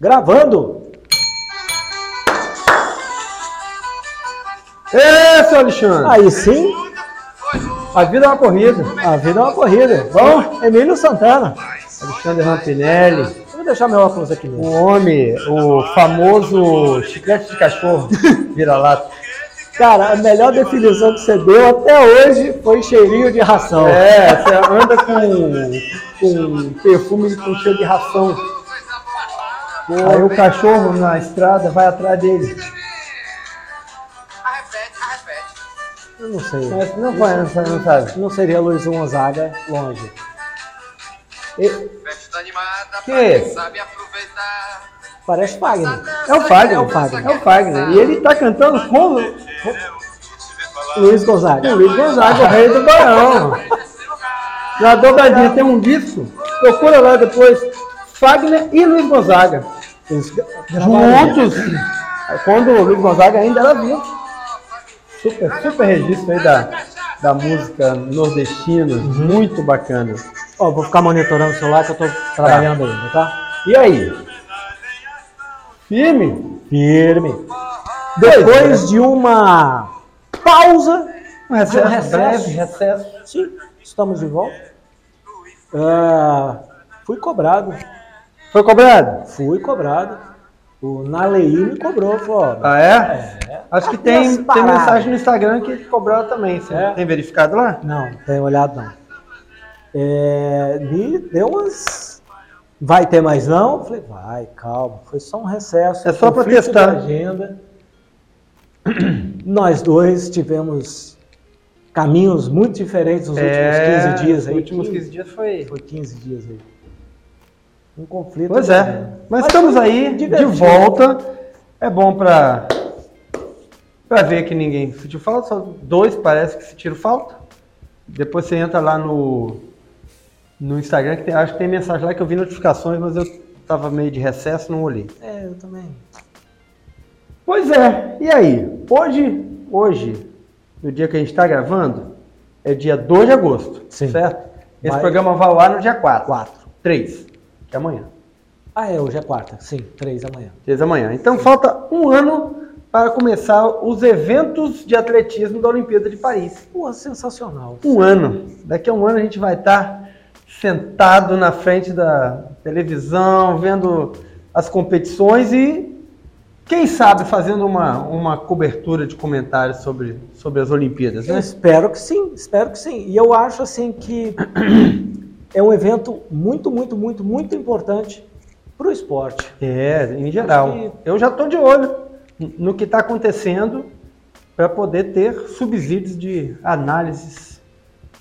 Gravando! Ê, seu Alexandre! Aí sim, A vida é uma corrida. a vida é uma corrida. Bom, Emílio Santana. Alexandre Rampinelli, Vou deixar meu óculos aqui o mesmo. homem, o famoso chiclete de cachorro, vira-lata. Cara, a melhor definição que você deu até hoje foi cheirinho de ração. É, você anda com, com perfume com cheiro de ração. Aí o cachorro na estrada vai atrás dele. Arrepete, arrepete. Eu não sei. Mas não vai, não sabe, não sabe. Não seria Luiz Gonzaga longe. E- Festa animada Que é. Parece Fagner. É o Fagner. É o Fagner. É o Fagner. E ele tá cantando com Luiz Gonzaga. o Luiz Gonzaga, o rei do Barão. Na dobradinha tem um disco, procura lá depois, Fagner e Luiz Gonzaga. Eles Juntos, quando o Luiz Gonzaga ainda era vivo. Super, super registro aí da, da música nordestina, muito bacana. Ó, vou ficar monitorando o celular que eu tô trabalhando ainda, tá? E aí? Firme? Firme. Depois de uma pausa, Um recesso, Um recesso. recesso. sim, estamos de volta. Ah, fui cobrado, Foi cobrado? fui cobrado. O Nalei me cobrou, falou, Ah, é? Acho que tem, tem mensagem no Instagram que cobraram também. Você É. tem verificado lá? Não, não tenho olhado não. É, me deu umas. Vai ter mais não? Falei, vai, calma. Foi só um recesso. É só pra conflito testar. agenda. Nós dois tivemos caminhos muito diferentes nos últimos 15 dias Os aí. É, últimos 15 15 dias foi. Foi 15 dias aí. Um conflito. Pois de é. agenda. Mas estamos foi aí, de divertido. volta. É bom pra, pra ver que ninguém sentiu falta. Só dois parece que sentiram falta. Depois você entra lá no, no Instagram, que tem- acho que tem mensagem lá que eu vi notificações, mas eu tava meio de recesso, não olhei. É, eu também. Pois é, e aí? Hoje, hoje, no dia que a gente está gravando, é dia 2 de agosto, Sim. certo? Esse Vai- programa vai ao ar no dia 4. 4. 3, que amanhã. Ah, é, hoje é quarta. Sim, três da manhã. 3 da manhã. Então falta um ano para começar os eventos de atletismo da Olimpíada de Paris. Pô, sensacional. Um ano. Daqui a um ano a gente vai estar sentado na frente da televisão, vendo as competições e, quem sabe, fazendo uma, uma cobertura de comentários sobre, sobre as Olimpíadas, Eu né? espero que sim, espero que sim. E eu acho assim que é um evento muito, muito, muito, muito importante para o esporte. É, em geral. Que- Eu já estou de olho no que está acontecendo para poder ter subsídios de análises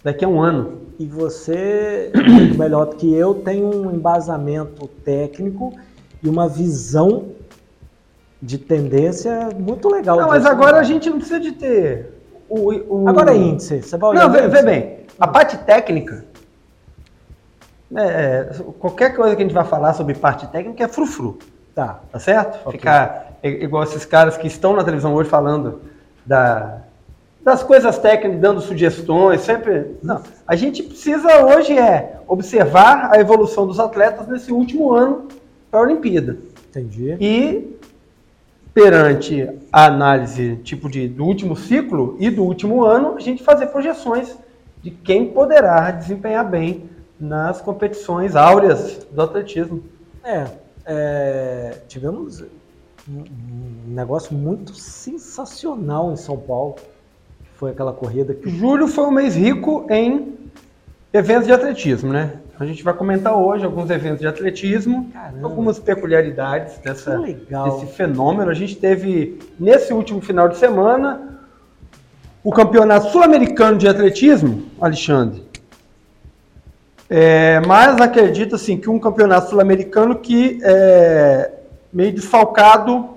daqui a um ano. E você, muito melhor do que eu, tem um embasamento técnico e uma visão de tendência muito legal. Não, mas agora a gente não precisa de ter o. o- Agora é índice. Você vai olhar Não, vê, vê bem, a parte técnica, é, qualquer coisa que a gente vai falar sobre parte técnica é frufru, Tá. tá certo? Ok. Ficar igual esses caras que estão na televisão hoje falando da, das coisas técnicas, dando sugestões, sempre. Não, a gente precisa hoje é observar a evolução dos atletas nesse último ano para a Olimpíada. Entendi. E perante a análise tipo de, do último ciclo e do último ano, a gente fazer projeções de quem poderá desempenhar bem nas competições áureas do atletismo. É, é, tivemos um, negócio muito sensacional em São Paulo. Foi aquela corrida que Julho foi um mês rico em eventos de atletismo, né? A gente vai comentar hoje alguns eventos de atletismo, Caramba. algumas peculiaridades dessa, desse fenômeno. A gente teve, nesse último final de semana, o Campeonato Sul-Americano de Atletismo, Alexandre. É, mas acredito assim, que um campeonato sul-americano que é meio desfalcado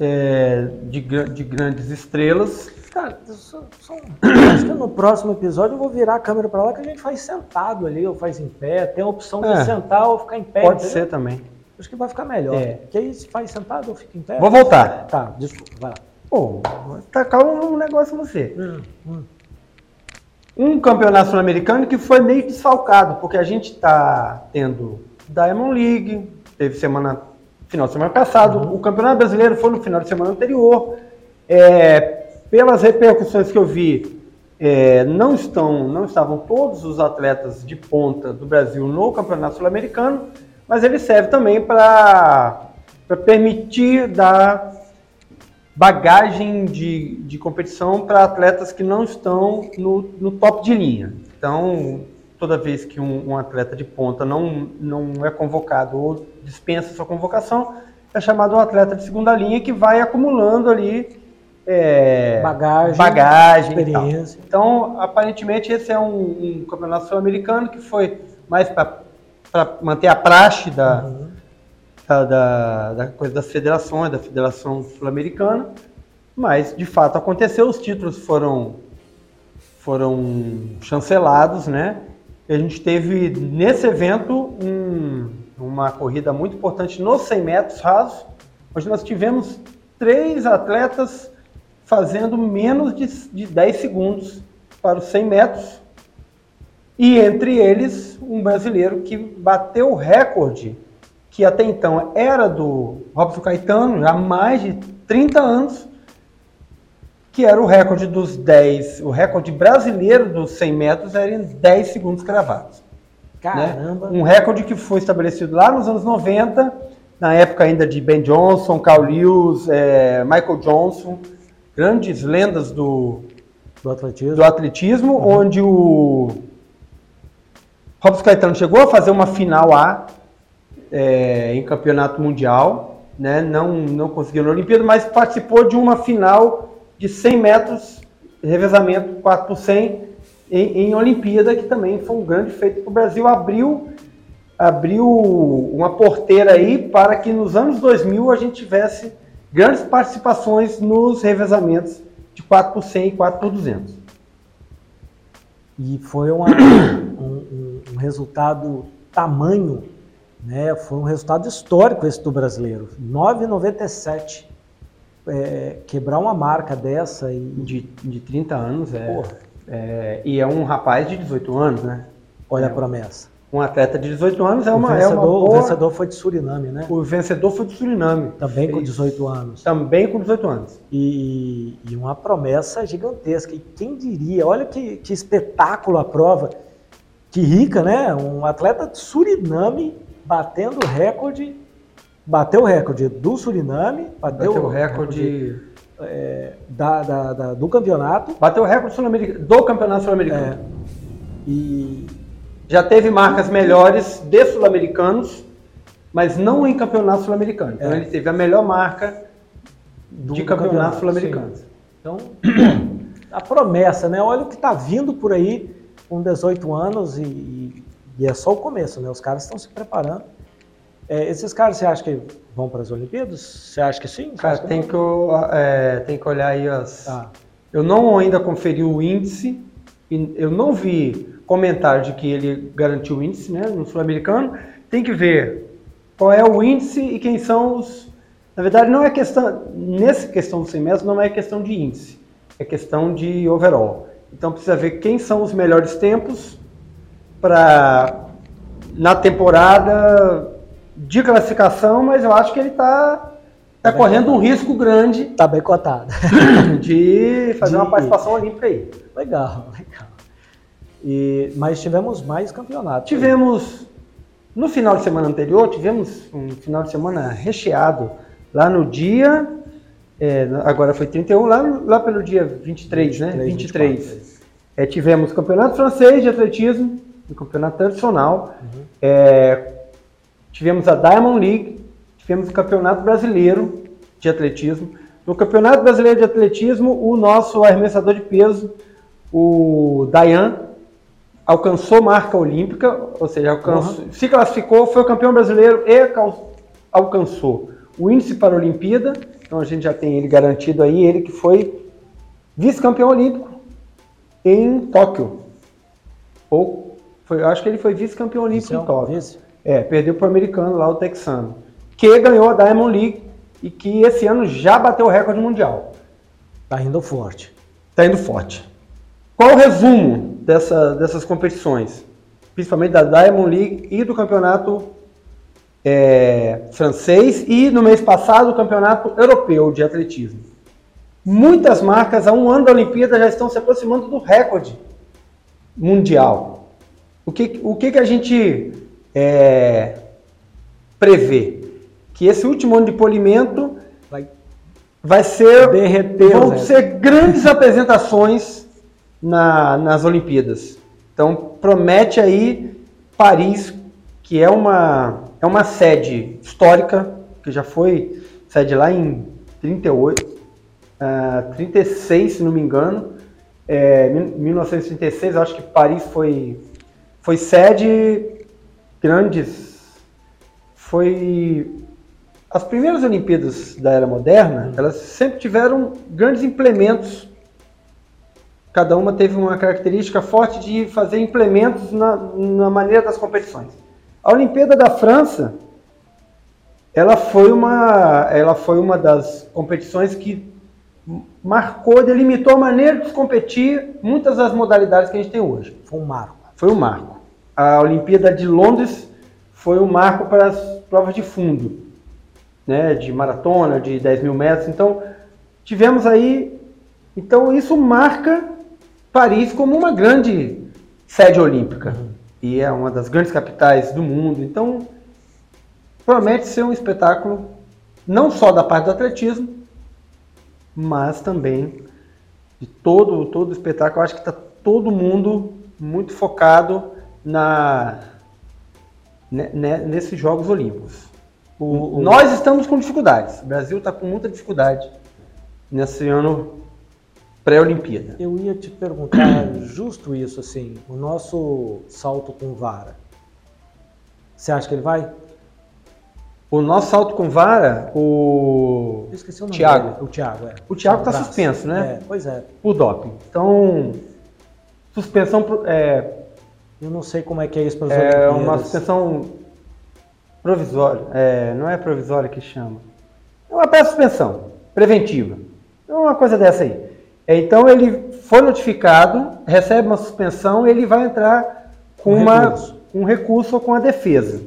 é, de, de grandes estrelas. Cara, só, só acho que no próximo episódio eu vou virar a câmera para lá que a gente faz sentado ali, ou faz em pé. Tem a opção de É. sentar ou ficar em pé. Pode entendeu? ser também. Acho que vai ficar melhor. É. Porque aí se faz sentado ou fica em pé. Vou voltar. Tá, desculpa, vai lá. Pô, vou tacar um negócio em você. Hum, hum. Um campeonato sul-americano que foi meio desfalcado, porque a gente está tendo Diamond League, teve semana, final de semana passado, o Campeonato Brasileiro foi no final de semana anterior. É, pelas repercussões que eu vi, é, não, estão, não estavam todos os atletas de ponta do Brasil no Campeonato Sul-Americano, mas ele serve também para permitir dar bagagem de, de competição para atletas que não estão no, no top de linha. Então, toda vez que um, um, atleta de ponta não, não é convocado ou dispensa sua convocação, é chamado um atleta de segunda linha que vai acumulando ali é, bagagem, bagagem experiência. Então, aparentemente, esse é um, um campeonato sul-americano que foi mais para manter a praxe da, uhum. Da, da, coisa das federações, da Federação Sul-Americana, mas de fato aconteceu, os títulos foram, foram chancelados, né? A gente teve nesse evento um, uma corrida muito importante nos 100 metros rasos, onde nós tivemos três atletas fazendo menos de, de 10 segundos para os 100 metros. E entre eles, um brasileiro que bateu o recorde, que até então era do Robson Caetano, há mais de 30 anos, que era o recorde dos 10, o recorde brasileiro dos 100 metros era em 10 segundos cravados. Né? Caramba! Né? Um recorde que foi estabelecido lá nos anos 90, na época ainda de Ben Johnson, Carl Lewis, é, Michael Johnson, grandes lendas do, do atletismo, do atletismo uhum. onde o Robson Caetano chegou a fazer uma final A é, em campeonato mundial, né? não, não conseguiu na Olimpíada, mas participou de uma final de 100 metros, revezamento 4 por 100 em, em Olimpíada, que também foi um grande feito para o Brasil. Abriu, abriu uma porteira aí para que nos anos 2000 a gente tivesse grandes participações nos revezamentos de 4 por 100 e 4 por 200. E foi uma, um, um, resultado tamanho, né? foi um resultado histórico esse do brasileiro. 9,97. É, quebrar uma marca dessa e... de, de 30 anos é, é, e é um rapaz de 18 anos, né? Olha é, a promessa um atleta de 18 anos é uma, o vencedor, é uma boa... O vencedor foi de Suriname, né? O vencedor foi de Suriname. Também com 18 anos. Também com 18 anos. E, e uma promessa gigantesca. E quem diria, olha que, que espetáculo a prova. Que rica, né? Um atleta de Suriname batendo recorde, bateu o recorde do Suriname, bateu, bateu o recorde... É, da, da, da, do campeonato. Bateu o recorde do campeonato sul-americano. É, e já teve marcas melhores de sul-americanos, mas não em campeonato sul-americano. Então é. ele teve a melhor marca do, de campeonato, campeonato sul-americano. Então, a promessa, né? Olha o que está vindo por aí com 18 anos e, e, é só o começo, né? Os caras estão se preparando. É, esses caras, você acha que vão para as Olimpíadas? Você acha que sim? Cara, que tem, que, é, tem que olhar aí as... Ah. Eu não ainda conferi o índice, eu não vi comentário de que ele garantiu o índice né, no sul-americano, tem que ver qual é o índice e quem são os. Na verdade, não é questão. Nessa questão do 100 metros, não é questão de índice, é questão de overall. Então precisa ver quem são os melhores tempos para na temporada de classificação, mas eu acho que ele está tá, tá correndo cotado. um risco grande. Está bem cotado. De fazer de... uma participação olímpica aí. Legal, legal. E, mas tivemos mais campeonatos. Tivemos, no final de semana anterior, tivemos um final de semana recheado. Lá no dia, é, agora foi 31, lá, lá pelo dia 23, 23 né? 23. 24, é, tivemos campeonato francês de atletismo, um campeonato tradicional. Uhum. É, tivemos a Diamond League, tivemos o campeonato brasileiro de atletismo. No campeonato brasileiro de atletismo, o nosso arremessador de peso, o Dayan, alcançou marca olímpica, ou seja, alcançou, uhum. se classificou, foi o campeão brasileiro e alcançou o índice para a Olimpíada. Então a gente já tem ele garantido aí, ele que foi vice-campeão olímpico em Tóquio. Ou foi, acho que ele foi vice-campeão olímpico em Tóquio. Vice? É, perdeu para o americano lá, o texano, que ganhou a Diamond League e que esse ano já bateu o recorde mundial. Tá indo forte. Tá indo forte. Qual o resumo dessa, dessas competições? Principalmente da Diamond League e do campeonato é, francês e no mês passado o campeonato europeu de atletismo. Muitas marcas a um ano da Olimpíada já estão se aproximando do recorde mundial. O que, o que, que a gente é, prevê? Que esse último ano de polimento Vai vai ser derreter. vão Zé. ser grandes apresentações na- nas Olimpíadas. Então promete aí Paris, que é uma, é uma sede histórica, que já foi sede lá em 38, ah, 36, se não me engano. É, mil- 1936, eu acho que Paris foi, foi sede grandes. Foi as primeiras Olimpíadas da era moderna, elas sempre tiveram grandes implementos. Cada uma teve uma característica forte de fazer implementos na, na maneira das competições. A Olimpíada da França, ela foi uma, ela foi uma das competições que marcou, delimitou a maneira de competir muitas das modalidades que a gente tem hoje Foi um marco. Foi um marco. A Olimpíada de Londres foi um marco para as provas de fundo, né, de maratona, de 10 mil metros. Então, tivemos aí. Então, isso marca Paris como uma grande sede olímpica. E é uma das grandes capitais do mundo. Então, promete ser um espetáculo não só da parte do atletismo, mas também de todo todo o espetáculo. Eu acho que está todo mundo muito focado na ne- ne- nesses Jogos Olímpicos. O- o- Nós estamos com dificuldades. O Brasil está com muita dificuldade nesse ano pré-Olimpíada. Eu ia te perguntar justo isso, assim, o nosso salto com vara. Você acha que ele vai? O nosso salto com vara, o Eu esqueci o nome Thiago. dele. O Thiago, é. O Thiago tá Braço. suspenso, né? É, pois é. o doping. Então, suspensão é, Eu não sei como é que é isso para as é uma suspensão provisória. É, não é provisória que chama. É uma pré-suspensão preventiva. É uma coisa dessa aí. É, Então ele foi notificado, recebe uma suspensão, ele vai entrar com Um uma, recurso. um recurso ou com a defesa.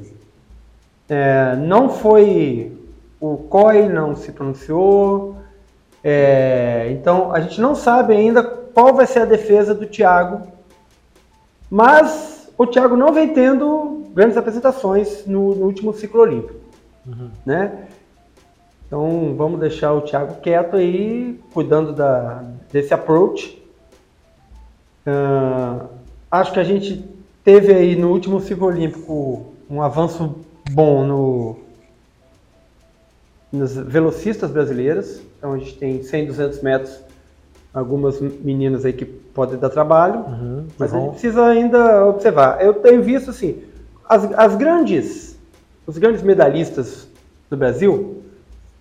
É, não foi o COI não se pronunciou. é, então a gente não sabe ainda qual vai ser a defesa do Thiago, mas o Thiago não vem tendo grandes apresentações no, no último ciclo olímpico, Uhum. né? Então vamos deixar o Thiago quieto aí, cuidando da, desse approach. Ah, acho que a gente teve aí no último ciclo olímpico um avanço bom no, nos velocistas brasileiras. Então a gente tem 100, 200 metros, algumas meninas aí que podem dar trabalho. Uhum, Mas tá a bom. gente precisa ainda observar. Eu tenho visto assim, as, as grandes, os grandes medalhistas do Brasil,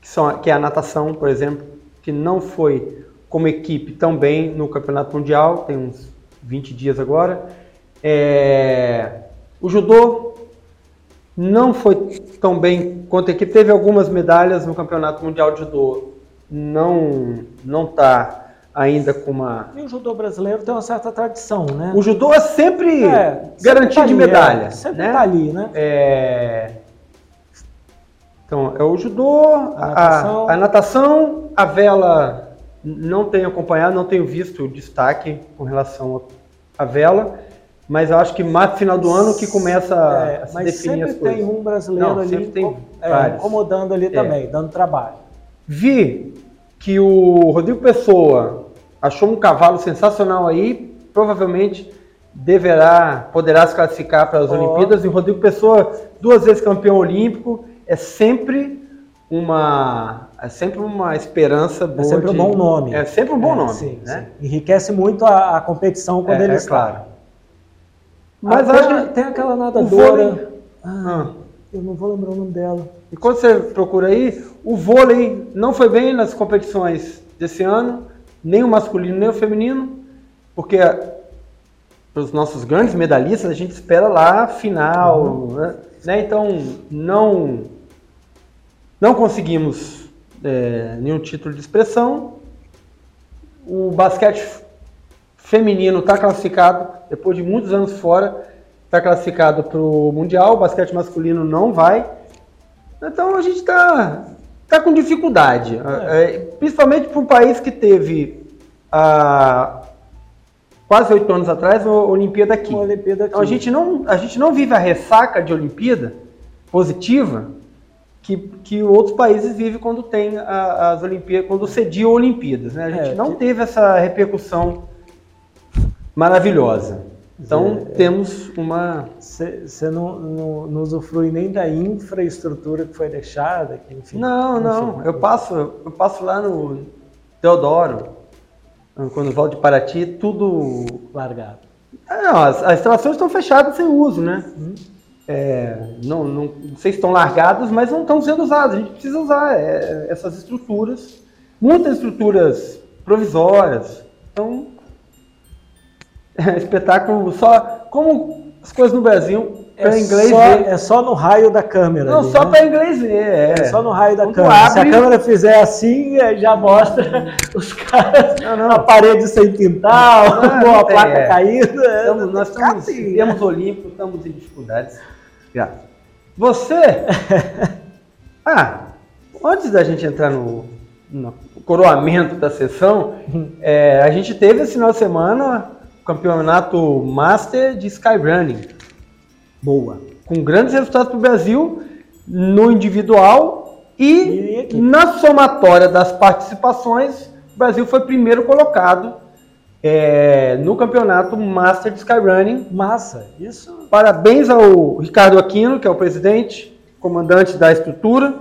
que, são, que é a natação, por exemplo, que não foi como equipe tão bem no Campeonato Mundial, tem uns 20 dias agora. É, o judô não foi tão bem quanto a equipe, teve algumas medalhas no Campeonato Mundial de Judô, não não está ainda com uma E o judô brasileiro tem uma certa tradição, né? o judô é sempre É, sempre garantia tá de ali, medalha. é, sempre né? tá ali, né? É, Então, é o judô, a, a- natação. a natação, a vela não tenho acompanhado, não tenho visto o destaque com relação à vela, mas eu acho que mais final do ano que começa a- É, a se mas definir sempre as coisas. tem um brasileiro Não, ali sempre tem é, incomodando ali também, dando trabalho. Vi que o Rodrigo Pessoa achou um cavalo sensacional aí, provavelmente deverá, poderá se classificar para as Ó. Olimpíadas. E o Rodrigo Pessoa, duas vezes campeão olímpico, é sempre uma, é sempre uma esperança boa. É sempre um de- bom nome. É sempre um bom É, nome, sim, né? sim. Enriquece muito a, a competição quando É, ele é está. claro. Mas Mas tem, acho que tem aquela nadadora. vôlei- Ah, Ah. Eu não vou lembrar o nome dela. E quando você procura aí, o vôlei não foi bem nas competições desse ano, nem o masculino nem o feminino, porque para os nossos grandes medalhistas a gente espera lá a final, né? Né? Então não não conseguimos é, nenhum título de expressão. O basquete feminino está classificado depois de muitos anos fora, está classificado para o mundial. O basquete masculino não vai. Então a gente está tá com dificuldade, é, principalmente para um país que teve há quase oito anos atrás a Olimpíada aqui. Uma Olimpíada Então a aqui. gente não, a gente não vive a ressaca de Olimpíada positiva que, que outros países vivem quando tem a- as Olimpíadas, quando sediam Olimpíadas. Né? A gente É, não que- teve essa repercussão maravilhosa. Então É, é. temos uma. Você não, não, não usufrui nem da infraestrutura que foi deixada, que, enfim. Não, não. enfim. Eu passo, eu passo lá no Teodoro, quando volto de Paraty, tudo. Largado. Não, as, as instalações estão fechadas sem uso, né? Hum. É, não, não, não sei se estão largadas, mas não estão sendo usadas. A gente precisa usar é, essas estruturas, muitas estruturas provisórias. Então, é, espetáculo só. Como as coisas no Brasil, É, para inglês só, ver. é só no raio da câmera. Não, ali, só né? para inglês ver. É, É só no raio da Quando câmera. Se a abre- câmera fizer assim, é, já mostra os caras Não, não. na parede sem quintal, Não, a tem, placa é. caindo. é, Estamos- nós estamos, assim, temos olímpicos, estamos em dificuldades. Graças. Você? ah, antes da gente entrar no, no coroamento da sessão, é, a gente teve esse final de semana campeonato Master de Skyrunning. Boa. Com grandes resultados para o Brasil no individual E e na somatória das participações, o Brasil foi primeiro colocado é, no campeonato Master de Skyrunning Massa. Isso. Parabéns ao Ricardo Aquino, que é o presidente, comandante da estrutura,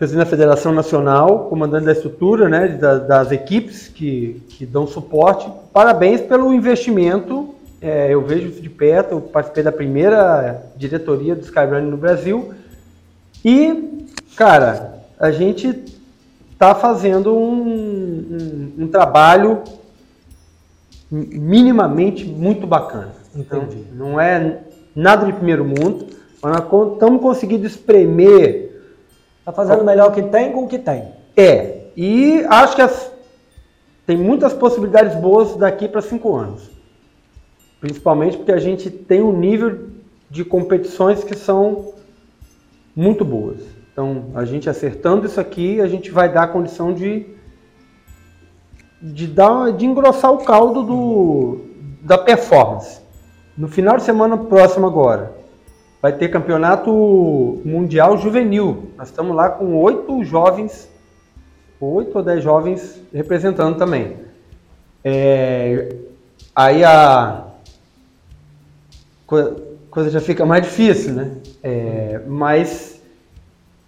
presidente da Federação Nacional, comandante da estrutura, né, da- das equipes que, que dão suporte. Parabéns pelo investimento. É, eu vejo isso de perto, eu participei da primeira diretoria do Skyrunning no Brasil. E, cara, a gente está fazendo um, um- um trabalho minimamente muito bacana. Então, Entendi. não é nada de primeiro mundo, mas nós estamos conseguindo espremer. Tá fazendo o melhor que tem com o que tem. É, e acho que as- tem muitas possibilidades boas daqui para cinco anos. Principalmente porque a gente tem um nível de competições que são muito boas. Então, a gente acertando isso aqui, a gente vai dar a condição de de dar de engrossar o caldo do, da performance. No final de semana próximo agora, vai ter campeonato mundial juvenil. Nós estamos lá com oito jovens, oito ou dez jovens representando também. É, aí a co- coisa já fica mais difícil, né? É, mas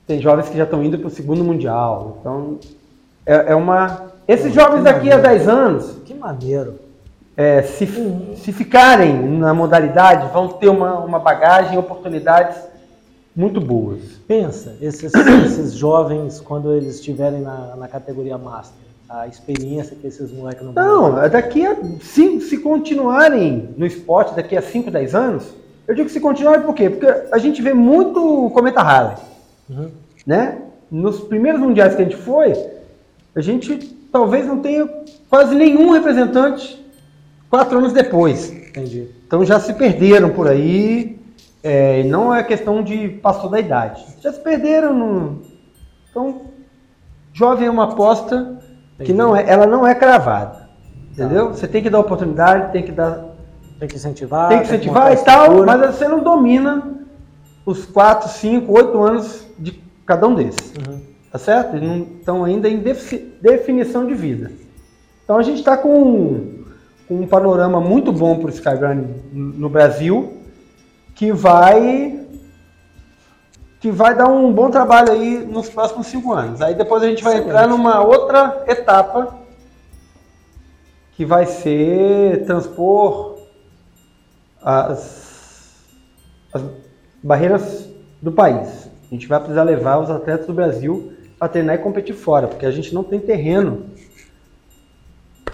tem jovens que já estão indo para o segundo mundial. Então é, é uma. Esses jovens daqui a 10 anos, Que maneiro. É, se, se ficarem na modalidade, vão ter uma, uma bagagem, oportunidades muito boas. Pensa, esses, esses jovens, quando eles estiverem na, na categoria Master, a experiência que esses moleques não vão Não, daqui a se, se continuarem no esporte daqui a 5, 10 anos, eu digo se continuarem por quê? Porque a gente vê muito cometa Harley, Uhum. né? Nos primeiros mundiais que a gente foi, a gente talvez não tenha quase nenhum representante quatro anos depois. Entendi. Então já se perderam por aí, é, não é questão de passou da idade. Já se perderam. No... Então, jovem é uma aposta que Entendi. não é, ela não é cravada. Entendeu? Você tem que dar oportunidade, tem que dar, Tem que incentivar. tem que incentivar montar e tal, mas você não domina os 4, 5, 8 anos de cada um desses. Uhum. Tá certo? Eles não estão ainda em defi- definição de vida. Então a gente está com um panorama muito bom para o Skyrun no Brasil, que vai que vai dar um bom trabalho aí nos próximos cinco anos. Aí depois a gente vai entrar numa outra etapa que vai ser transpor as, as barreiras do país. A gente vai precisar levar os atletas do Brasil para treinar e competir fora, porque a gente não tem terreno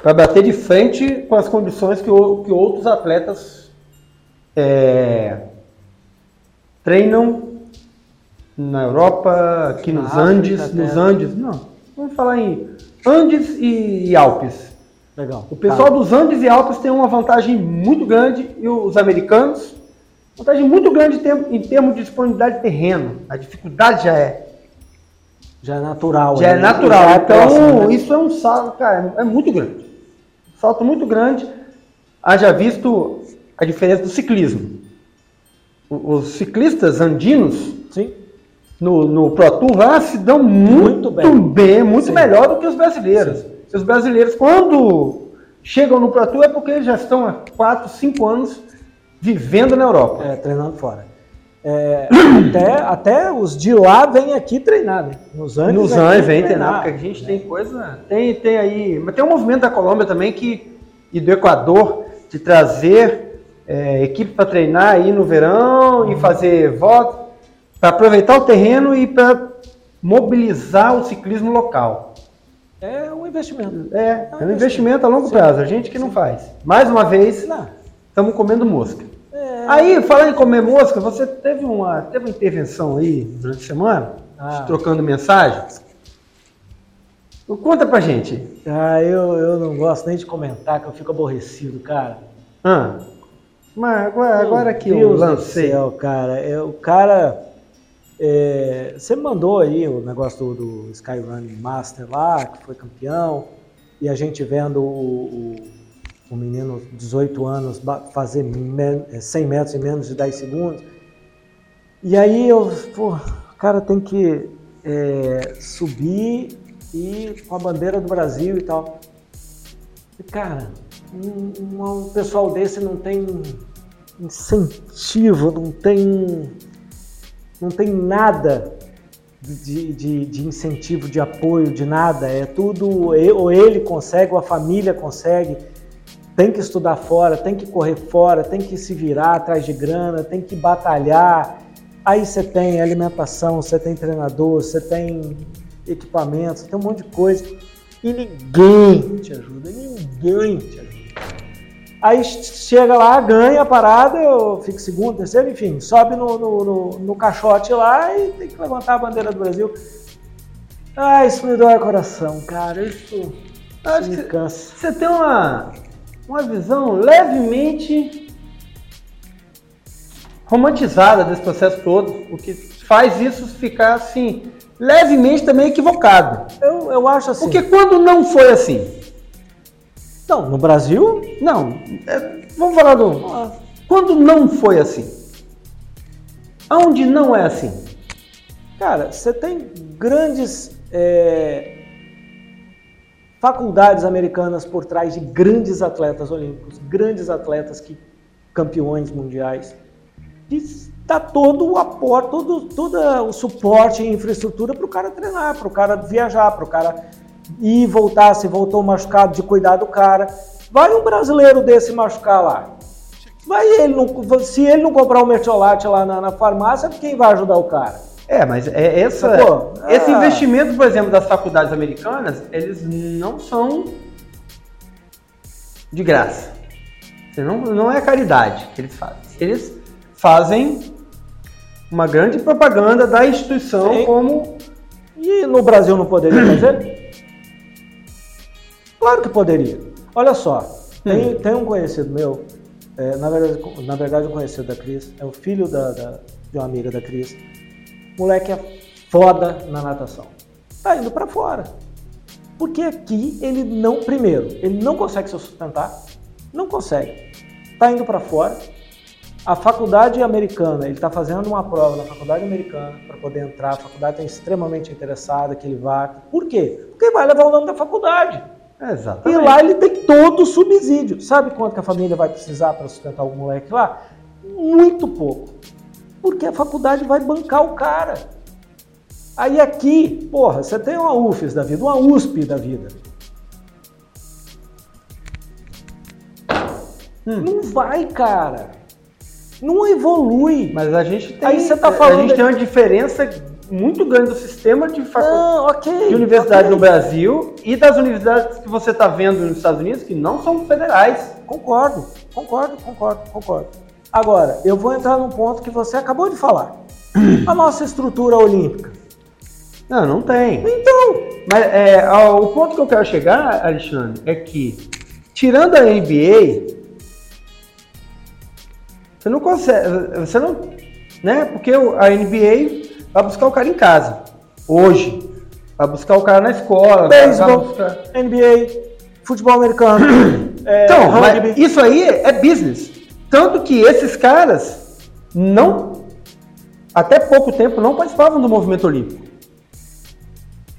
para bater de frente com as condições que, o- que outros atletas é, treinam na Europa, aqui nos Andes, nos Andes, não, vamos falar em Andes e, e Alpes. Legal. O pessoal Tá. dos Andes e Alpes tem uma vantagem muito grande e os americanos Vantagem muito grande em termos, de disponibilidade de terreno. A dificuldade já é. Já é natural. Já é né? natural. Já é então, próximo, né? isso é um salto, cara, é muito grande. Salto muito grande. Haja visto a diferença do ciclismo. Os ciclistas andinos Sim. no, no Pro Tour lá se dão muito, Muito bem. bem, muito Sim. melhor do que os brasileiros. Os brasileiros, quando chegam no Pro Tour, é porque eles já estão há 4, 5 anos vivendo na Europa. É, treinando fora. É, até, até os de lá vêm aqui treinar, né? Nos Andes. Nos anos vem treinar, porque a gente tem coisa. Tem, tem aí. Mas tem um movimento da Colômbia também que, e do Equador de trazer é, equipe para treinar aí no verão e fazer voto para aproveitar o terreno e para mobilizar o ciclismo local. É um investimento. É, é um investimento a longo prazo, a gente que não faz. Mais uma vez, estamos comendo mosca. Aí, falando em comer mosca, você teve uma, teve uma intervenção aí durante a semana, Ah. trocando mensagens. Conta pra gente. Ah, eu, eu não gosto nem de comentar, que eu fico aborrecido, cara. Ah, mas agora, agora que Meu eu Deus lancei. Céu, cara. É, o cara. é, você mandou aí o negócio do, do Skyrunning Master lá, que foi campeão, e a gente vendo o, o, o menino de 18 anos fazer men- é, 100 metros em menos de 10 segundos. E aí eu, pô, cara tem que é, subir e com a bandeira do Brasil e tal. E, Cara, um, um- um pessoal desse não tem incentivo, não tem, não tem nada de, de, de incentivo, de apoio, de nada. É tudo, ou ele consegue, ou a família consegue. Tem que estudar fora, tem que correr fora, tem que se virar atrás de grana, tem que batalhar. Aí você tem alimentação, você tem treinador, você tem equipamento, você tem um monte de coisa. E ninguém te ajuda, ninguém te ajuda. Aí chega lá, ganha a parada, eu fico segundo, terceiro, enfim, sobe no, no, no- no caixote lá e tem que levantar a bandeira do Brasil. Ah, isso me dói o coração, cara. Isso, isso me cansa. Você tem uma, uma visão levemente romantizada desse processo todo, o que faz isso ficar assim, levemente também equivocado. Eu, eu acho assim. Porque quando não foi assim? Não, no Brasil, Não, é, vamos falar do. Quando não foi assim? Aonde não é assim? Cara, você tem grandes é, faculdades americanas por trás de grandes atletas olímpicos, grandes atletas que campeões mundiais, que dá todo o aporte, todo, todo o suporte e infraestrutura para o cara treinar, para o cara viajar, para o cara ir e voltar, se voltou machucado, de cuidar do cara. Vai um brasileiro desse machucar lá. Vai ele não, se ele não comprar um mertiolate lá na, na farmácia, quem vai ajudar o cara? É, mas é essa, Sacou? esse Ah. investimento, por exemplo, das faculdades americanas, eles não são de graça. Não, não é caridade que eles fazem. Eles fazem uma grande propaganda da instituição Sim. como E no Brasil não poderia fazer? Claro que poderia. Olha só, tem, tem um conhecido meu, é, na, verdade, na verdade um conhecido da Cris, é o filho da, da- de uma amiga da Cris. Moleque é foda na natação. Tá indo pra fora. Porque aqui ele não, primeiro, ele não consegue se sustentar, não consegue. Tá indo pra fora. A faculdade americana, ele está fazendo uma prova na faculdade americana para poder entrar. A faculdade está extremamente interessada que ele vá. Por quê? Porque vai levar o nome da faculdade. E Exatamente. lá ele tem todo o subsídio. Sabe quanto que a família vai precisar para sustentar o moleque lá? Muito pouco. Porque a faculdade vai bancar o cara. Aí aqui, porra, você tem uma UFES da vida, uma USP da vida. Não vai, cara. Não evolui. Mas a gente tem, Aí você tá a falando gente de- tem uma diferença muito grande do sistema de faculdade. Não, ok. de universidade ok. no Brasil e das universidades que você está vendo nos Estados Unidos que não são federais. Concordo, concordo, concordo, concordo. Agora, eu vou entrar num ponto que você acabou de falar. A nossa estrutura olímpica. Não, não tem. Então, Mas é, ó, o ponto que eu quero chegar, Alexandre, é que tirando a NBA, Você não consegue, você não, né? Porque a NBA vai buscar o cara em casa. Hoje. Vai buscar o cara na escola. Beisebol, buscar- NBA, futebol americano. é, Então, isso aí é business. Tanto que esses caras não, até pouco tempo, não participavam do movimento olímpico.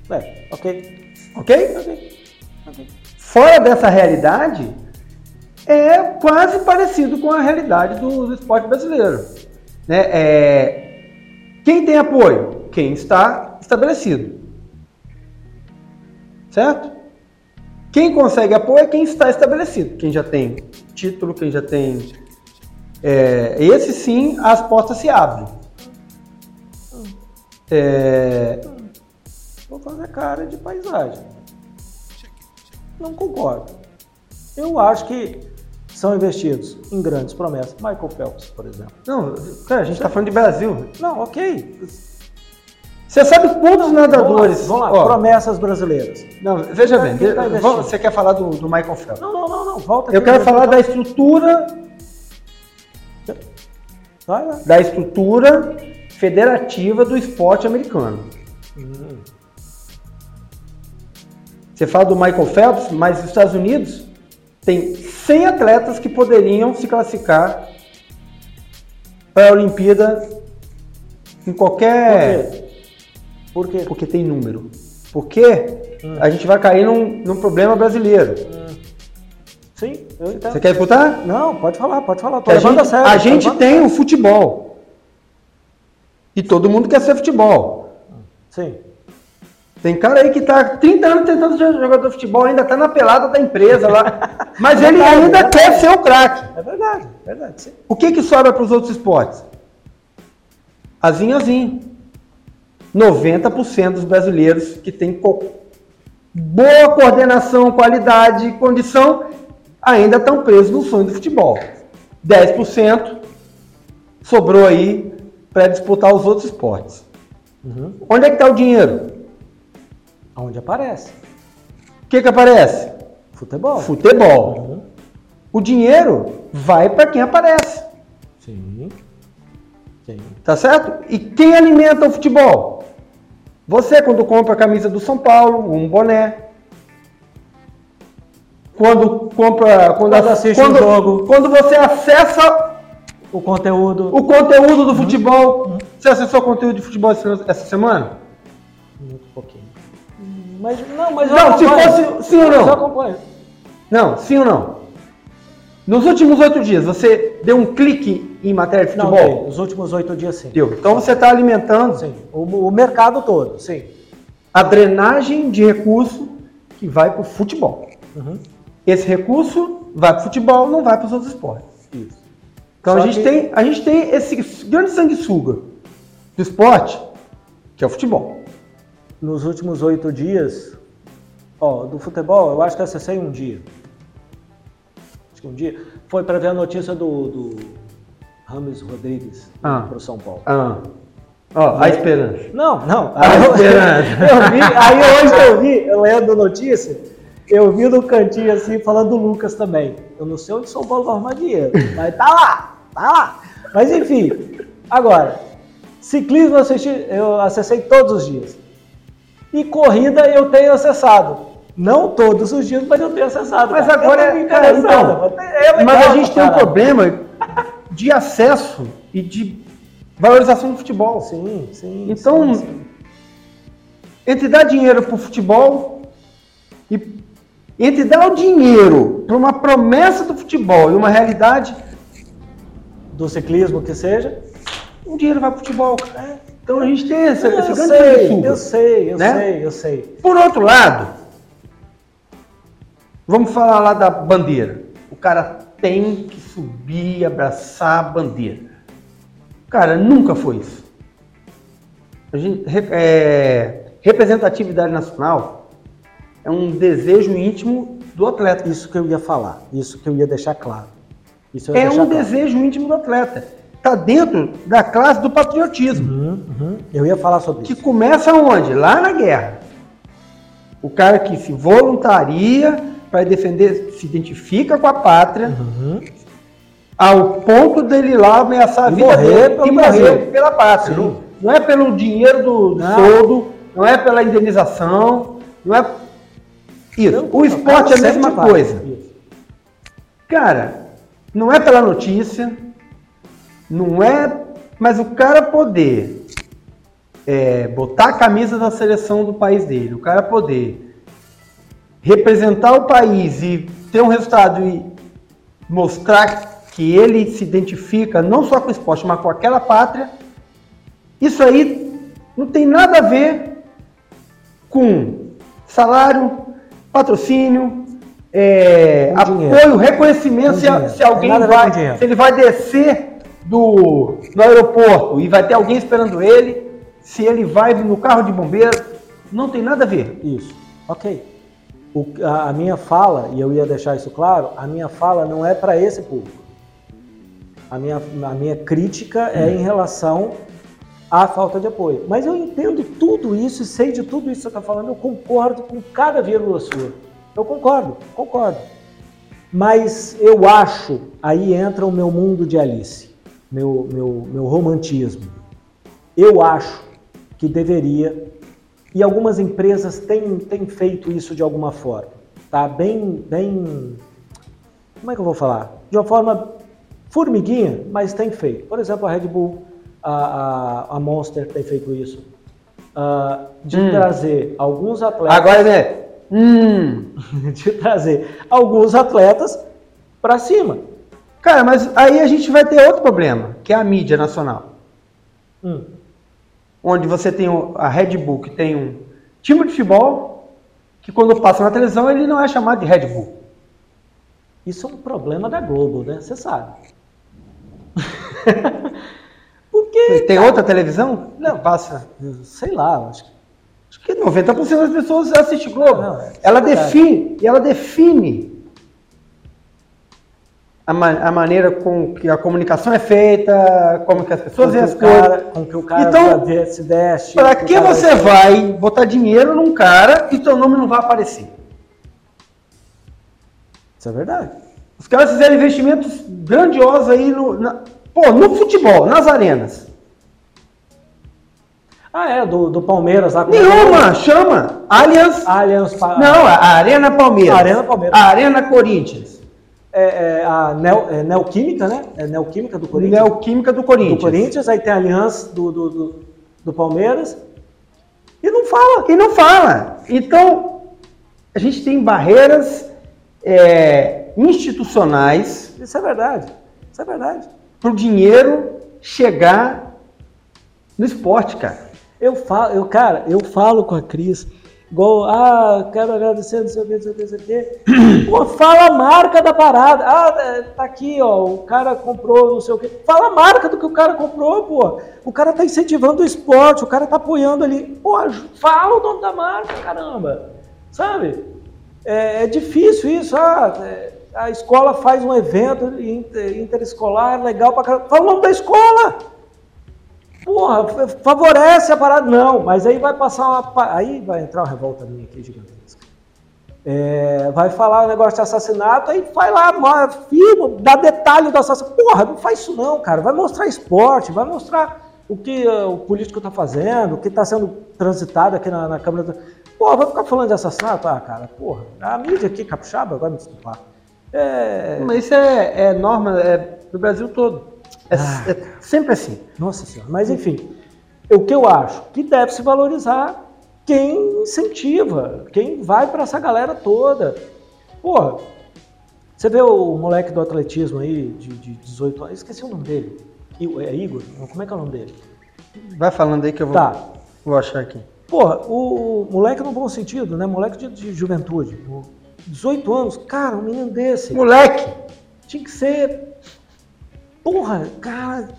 É, ok. Ok? Ok. Fora dessa realidade, é quase parecido com a realidade do, do esporte brasileiro. Né? É, quem tem apoio? Quem está estabelecido. Certo? Quem consegue apoio é quem está estabelecido. Quem já tem título, quem já tem. É, esse sim, as portas se abrem. É, Vou fazer cara de paisagem. Não concordo. Eu acho que são investidos em grandes promessas. Michael Phelps, por exemplo. não, cara, a gente está falando de Brasil. Não, ok. Você sabe quantos nadadores. Vamos lá, ó, promessas brasleiras. Não, veja bem, Quem tá vamos- você quer falar do, do Michael Phelps? Não, não, não, não. Volta Eu quero falar da estrutura, Lá. da estrutura federativa do esporte americano. Você fala do Michael Phelps, mas os Estados Unidos tem 100 atletas que poderiam se classificar para a Olimpíada em Por qualquer quê? Por quê? porque tem número. Porque a gente vai cair num, num problema brasileiro. Sim, entendo. Você quer escutar? Não, pode falar, pode falar. Tô a gente, a sério. a gente tem o futebol. E todo mundo quer ser futebol. Sim. Tem cara aí que tá há 30 anos tentando ser jogador de futebol, ainda tá na pelada da empresa lá. Mas ele verdade, ainda é quer ser o craque. É verdade, é verdade. Sim. O que que sobra para os outros esportes? Azinho, azinho. 90% dos brasileiros que têm co- boa coordenação, qualidade, condição, ainda estão presos no sonho do futebol. 10% sobrou aí para disputar os outros esportes. Uhum. Onde é que está o dinheiro? Onde aparece? O que que aparece? Futebol. Futebol. Uhum. O dinheiro vai para quem aparece, Sim. Sim. tá certo? E quem alimenta o futebol? Você quando compra a camisa do São Paulo, um boné. Quando compra, quando, Quando assiste quando, jogo. quando você acessa O conteúdo. o conteúdo do futebol. Você acessou o conteúdo de futebol essa semana? Muito pouquinho. Mas não, mas eu Não, se fosse- sim ou não? Eu acompanho. Não, sim ou não? Nos últimos oito dias, você deu um clique em matéria de Não, futebol? dei. os últimos oito dias sim. Deu. Então você está alimentando Sim. O, o mercado todo, sim. a drenagem de recurso que vai para o futebol. Uhum. Esse recurso vai para o futebol, não vai para os outros esportes. Isso. Então Só a gente, que- tem, a gente tem esse grande sanguessuga do esporte, que é o futebol. Nos últimos oito dias, ó, do futebol, eu acho que eu acessei um dia. Acho que um dia. Foi para ver a notícia do, do Rames Rodrigues Ah. para o São Paulo. Ah. Ó, a esperança. Não, não. Ah, Aí eu, esperança. eu vi, aí hoje eu vi, eu lendo notícia, eu vi no cantinho assim, falando do Lucas também. Eu não sei onde São Paulo vai arrumar dinheiro, mas tá lá, tá lá. Mas enfim, agora, ciclismo eu, assisti, eu acessei todos os dias. E corrida eu tenho acessado. Não todos os dias, mas eu tenho acessado. Mas cara. agora é- interessando, então, mas é legal Mas a gente tem um problema de acesso e de valorização do futebol. Sim, sim. Então, sim, sim. entre dar dinheiro para o futebol e entre dar o dinheiro para uma promessa do futebol e uma realidade, do ciclismo que seja. o dinheiro vai para o futebol. cara. Então a gente tem esse, Eu esse grande sei, eu sei, eu né? sei, eu sei. Por outro lado, vamos falar lá da bandeira. O cara tem que subir e abraçar a bandeira. Cara, nunca foi isso. Gente, é, representatividade nacional é um desejo íntimo do atleta. Isso que eu ia falar, isso que eu ia deixar claro. Ia É deixar um claro. desejo íntimo do atleta. Está dentro da classe do patriotismo. Uhum, uhum. Eu ia falar sobre Que isso. começa onde? Lá na guerra. O cara que se voluntaria para defender, se identifica com a pátria, Uhum. Ao ponto dele lá ameaçar a E vida morrer dele e morrer Brasil. pela pátria. Sim. Não, é pelo dinheiro do, soldo, não é pela indenização, não é. Isso. O esporte é a mesma coisa. Isso. Cara, não é pela notícia, não é. Mas o cara poder é, botar a camisa da seleção do país dele, o cara poder representar o país e ter um resultado e mostrar que ele se identifica não só com o esporte, mas com aquela pátria, isso aí não tem nada a ver com salário, patrocínio, é, Com dinheiro. apoio, reconhecimento, se, a- se alguém vai, se ele vai descer do, no aeroporto e vai ter alguém esperando ele, se ele vai no carro de bombeiro, não tem nada a ver. Isso, ok. O- a, a minha fala, e eu ia deixar isso claro, a minha fala não é para esse público. A minha, a minha crítica é em relação à falta de apoio. Mas eu entendo tudo isso e sei de tudo isso que você está falando, eu concordo com cada vírgula sua. Eu concordo, concordo. Mas eu acho, aí entra o meu mundo de Alice, meu, meu, meu romantismo. Eu acho que deveria, e algumas empresas têm, têm feito isso de alguma forma, tá? Bem, bem, como é que eu vou falar? De uma forma formiguinha, mas tem feito. Por exemplo, a Red Bull, a, a, a Monster tem feito isso, ah, de Hum. trazer alguns atletas Agora, né? Hum. de trazer alguns atletas para cima. Cara, mas aí a gente vai ter outro problema, que é a mídia nacional. Hum. Onde você tem o- a Red Bull, que tem um time de futebol, que quando passa na televisão ele não é chamado de Red Bull. Isso é um problema da Globo, né? Você sabe. Porque, Tem outra televisão? Não, passa. sei lá, acho que Acho que 90% das pessoas assistem Globo. Não, é ela define, e ela define a, ma- a maneira com que a comunicação é feita, como que as pessoas que cara, coisas. com que o cara Então, se- se veste. Para que cara- você vai botar dinheiro num cara e seu nome não vai aparecer? Isso é verdade. Os caras fizeram investimentos grandiosos aí no, na- pô, no futebol, nas arenas. Ah, é, do, do Palmeiras lá. Nenhuma, chama. Allianz. Allianz Pa- Não, a Arena Palmeiras. Arena Palmeiras. A Arena Corinthians. É, é, a Neo, é, Neoquímica, né? É Neoquímica do Corinthians. Neoquímica do Corinthians. do Corinthians, aí tem a Aliança do, do, do, do Palmeiras. E não fala. E não fala. Então, a gente tem barreiras é, institucionais Isso é verdade. Isso é verdade. para o dinheiro chegar no esporte, cara. Eu falo, eu, cara, eu falo com a Cris, igual, ah, quero agradecer, não sei o que, não sei o que, não sei o que. Pô, fala a marca da parada. Ah, é, tá aqui, ó, o cara comprou, não sei o que. Fala a marca do que o cara comprou, pô. O cara tá incentivando o esporte, o cara tá apoiando ali. Pô, fala o nome da marca, caramba. Sabe? É, é difícil isso. Ah, é, a escola faz um evento inter- interescolar legal pra caramba. Fala o nome da escola. Porra, favorece a parada. Não, mas aí vai passar uma. Aí vai entrar uma revolta minha aqui gigantesca. É, vai falar um negócio de assassinato, aí vai lá, filma, dá detalhe do assassinato. Porra, não faz isso não, cara. Vai mostrar esporte, vai mostrar o que eh, o político está fazendo, o que está sendo transitado aqui na, na Câmara. Porra, vai ficar falando de assassinato? Ah, cara, porra. A mídia aqui, capixaba, vai me desculpar. É, Mas isso é, é norma é, do Brasil todo. É, Ah. é sempre assim. Nossa senhora, mas enfim, o que eu acho que deve se valorizar quem incentiva, quem vai para essa galera toda. Porra, você vê o moleque do atletismo aí, de, de 18 anos, esqueci o nome dele. I- É Igor? Como é que é o nome dele? Vai falando aí que eu vou, Tá. vou achar aqui. Porra, o, o moleque no bom sentido, né? Moleque de, de juventude. O 18 anos, cara, um menino desse. Moleque! Tinha que ser, porra, cara,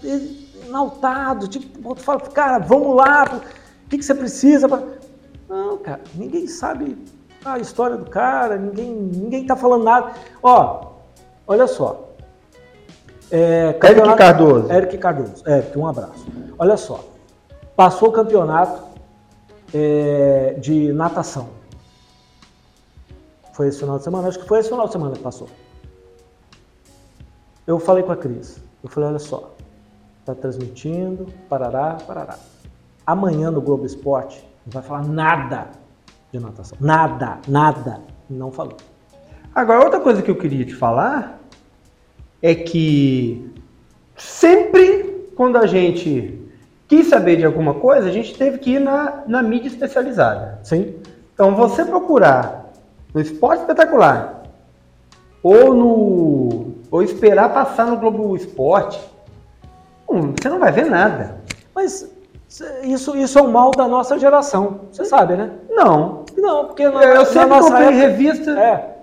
enaltado. Tipo, tu fala, cara, vamos lá, o que, que você precisa? pra-" Não, cara, ninguém sabe a história do cara, ninguém, ninguém tá falando nada. Ó, olha só. É, campeonato- Cardoso. Eric Cardoso. Eric, um abraço. Olha só. Passou o campeonato é, de natação. Foi esse final de semana? Acho que foi esse final de semana que passou. eu falei com a Cris. Eu falei, olha só, tá transmitindo, parará, parará. Amanhã no Globo Esporte não vai falar nada de natação. Nada, nada. Não falou. Agora, outra coisa que eu queria te falar é que sempre quando a gente quis saber de alguma coisa, a gente teve que ir na, na mídia especializada. Sim? Então, você procurar no esporte espetacular ou no ou esperar passar no Globo Esporte, hum, você não vai ver nada. Mas isso, isso é o mal da nossa geração. Você sabe, né? Não. Não, porque na, Eu sempre comprei época- revista. É,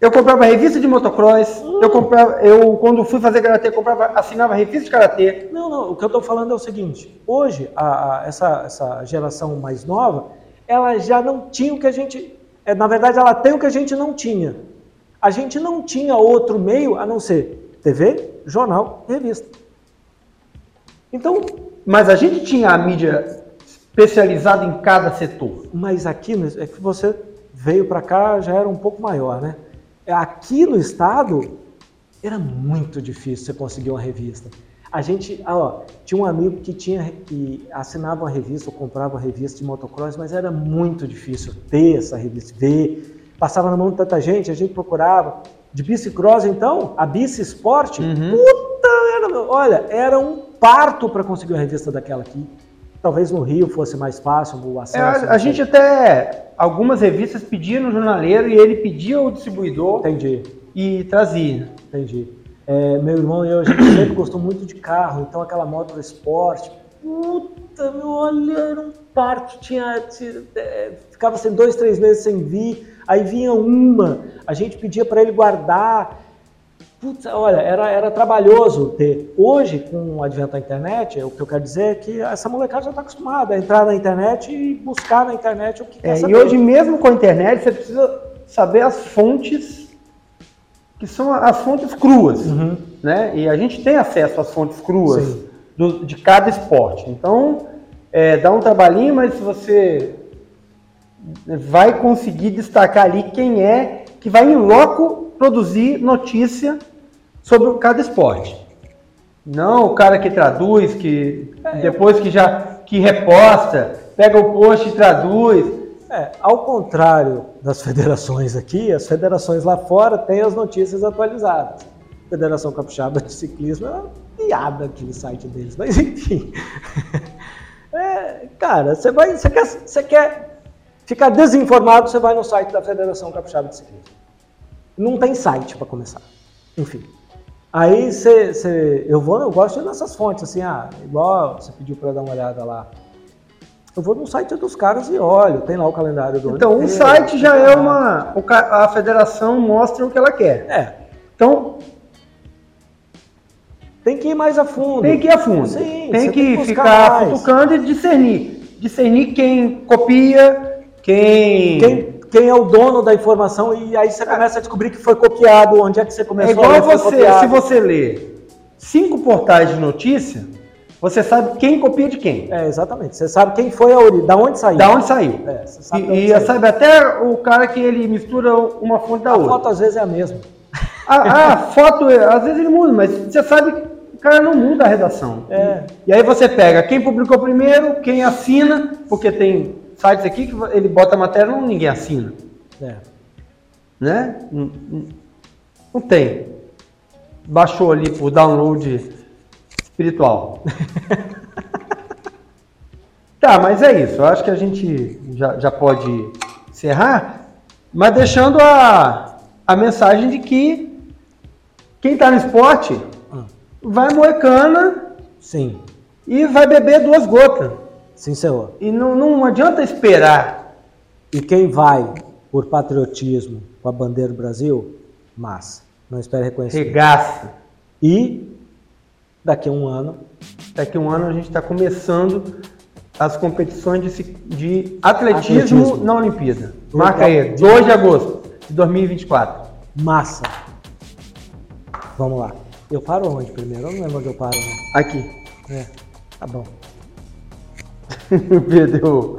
Eu comprava revista de motocross. Eu comprava, eu quando fui fazer karatê, comprava, assinava revista de karatê. Não, não, o que eu estou falando é o seguinte: hoje, a, a- essa, essa geração mais nova, ela já não tinha o que a gente. é, na verdade, ela tem o que a gente não tinha. A gente não tinha outro meio a não ser TV, jornal, revista. Então, Mas a gente tinha a mídia especializada em cada setor. mas aqui, é que você veio para cá, já era um pouco maior, né? Aqui no estado, era muito difícil você conseguir uma revista. A gente, ah, ó, tinha um amigo que tinha que assinava uma revista ou comprava uma revista de motocross, mas era muito difícil ter essa revista, ver. Passava na mão de tanta gente, a gente procurava. De bicicross, então, a Bici Sport, puta, era, olha, era um parto para conseguir uma revista daquela aqui. Talvez no Rio fosse mais fácil o É, acesso. a, não a sei. gente até algumas revistas pediam no jornaleiro e ele pedia ao distribuidor Entendi, e trazia. entendi. É, meu irmão e eu, a gente sempre gostou muito de carro, então aquela moto esporte, puta, meu, olha, era um parto, tinha, tinha- é, ficava sem dois, três meses sem vir, aí vinha uma, a gente pedia para ele guardar, Putz, olha, era, era trabalhoso ter. Hoje, com o advento da internet, o que eu quero dizer é que essa molecada já está acostumada a entrar na internet e buscar na internet o que quer É, saber. e hoje mesmo com a internet você precisa saber as fontes que são as fontes cruas, Uhum. né? E a gente tem acesso às fontes cruas do- de cada esporte. Então é, dá um trabalhinho, mas você vai conseguir destacar ali quem é que vai em loco produzir notícia sobre cada esporte. Não o cara que traduz, que depois que já que reposta, pega o post e traduz. É, ao contrário das federações aqui, as federações lá fora têm as notícias atualizadas. Federação Capixaba de Ciclismo é uma piada aquele site deles, mas enfim. É, cara, você vai, você quer, você quer ficar desinformado, você vai no site da Federação Capixaba de Ciclismo. Não tem site para começar. Enfim. Aí você, você- eu vou, eu gosto dessas fontes assim, ah, igual você pediu para dar uma olhada lá. Eu vou no site dos caras e olho, tem lá o calendário do Então, o inteiro, site já tem é uma. o A federação mostra o que ela quer. É, Então, tem que ir mais a fundo. tem que ir a fundo. Sim, tem que buscar ficar mais. futucando e discernir. Discernir quem copia, quem. Quem, quem é o dono da informação e aí você começa a descobrir que foi copiado, onde é que você É começou igual a foi você, se você lê cinco portais de notícia, você sabe quem copia de quem. É, exatamente. Você sabe quem foi a origem, da onde saiu. Da onde saiu. É, você sabe e saiu. sabe até o cara que ele mistura uma fonte da A outra. foto às vezes é a mesma. A, a foto, às vezes ele muda, mas você sabe que o cara não muda a redação. É. E aí você pega quem publicou primeiro, quem assina, porque tem sites aqui que ele bota a matéria e ninguém assina. É. Né? Não, não- tem. Baixou ali por download espiritual. tá, mas é isso. Eu acho que a gente já, já pode encerrar, mas deixando a, a mensagem de que quem está no esporte Hum. vai moer cana Sim. e vai beber duas gotas. Sim, senhor. E não, não adianta esperar. E quem vai por patriotismo com a bandeira do Brasil, massa. Não espere reconhecimento. Regaça. E daqui a um ano, Daqui a um ano a gente está começando as competições de, de atletismo, Atletismo. na Olimpíada. Marca aí, 2 de agosto de 2024. massa. Vamos lá. Eu paro onde primeiro? Eu não lembro onde eu paro, né? Aqui. É, tá bom. Perdeu.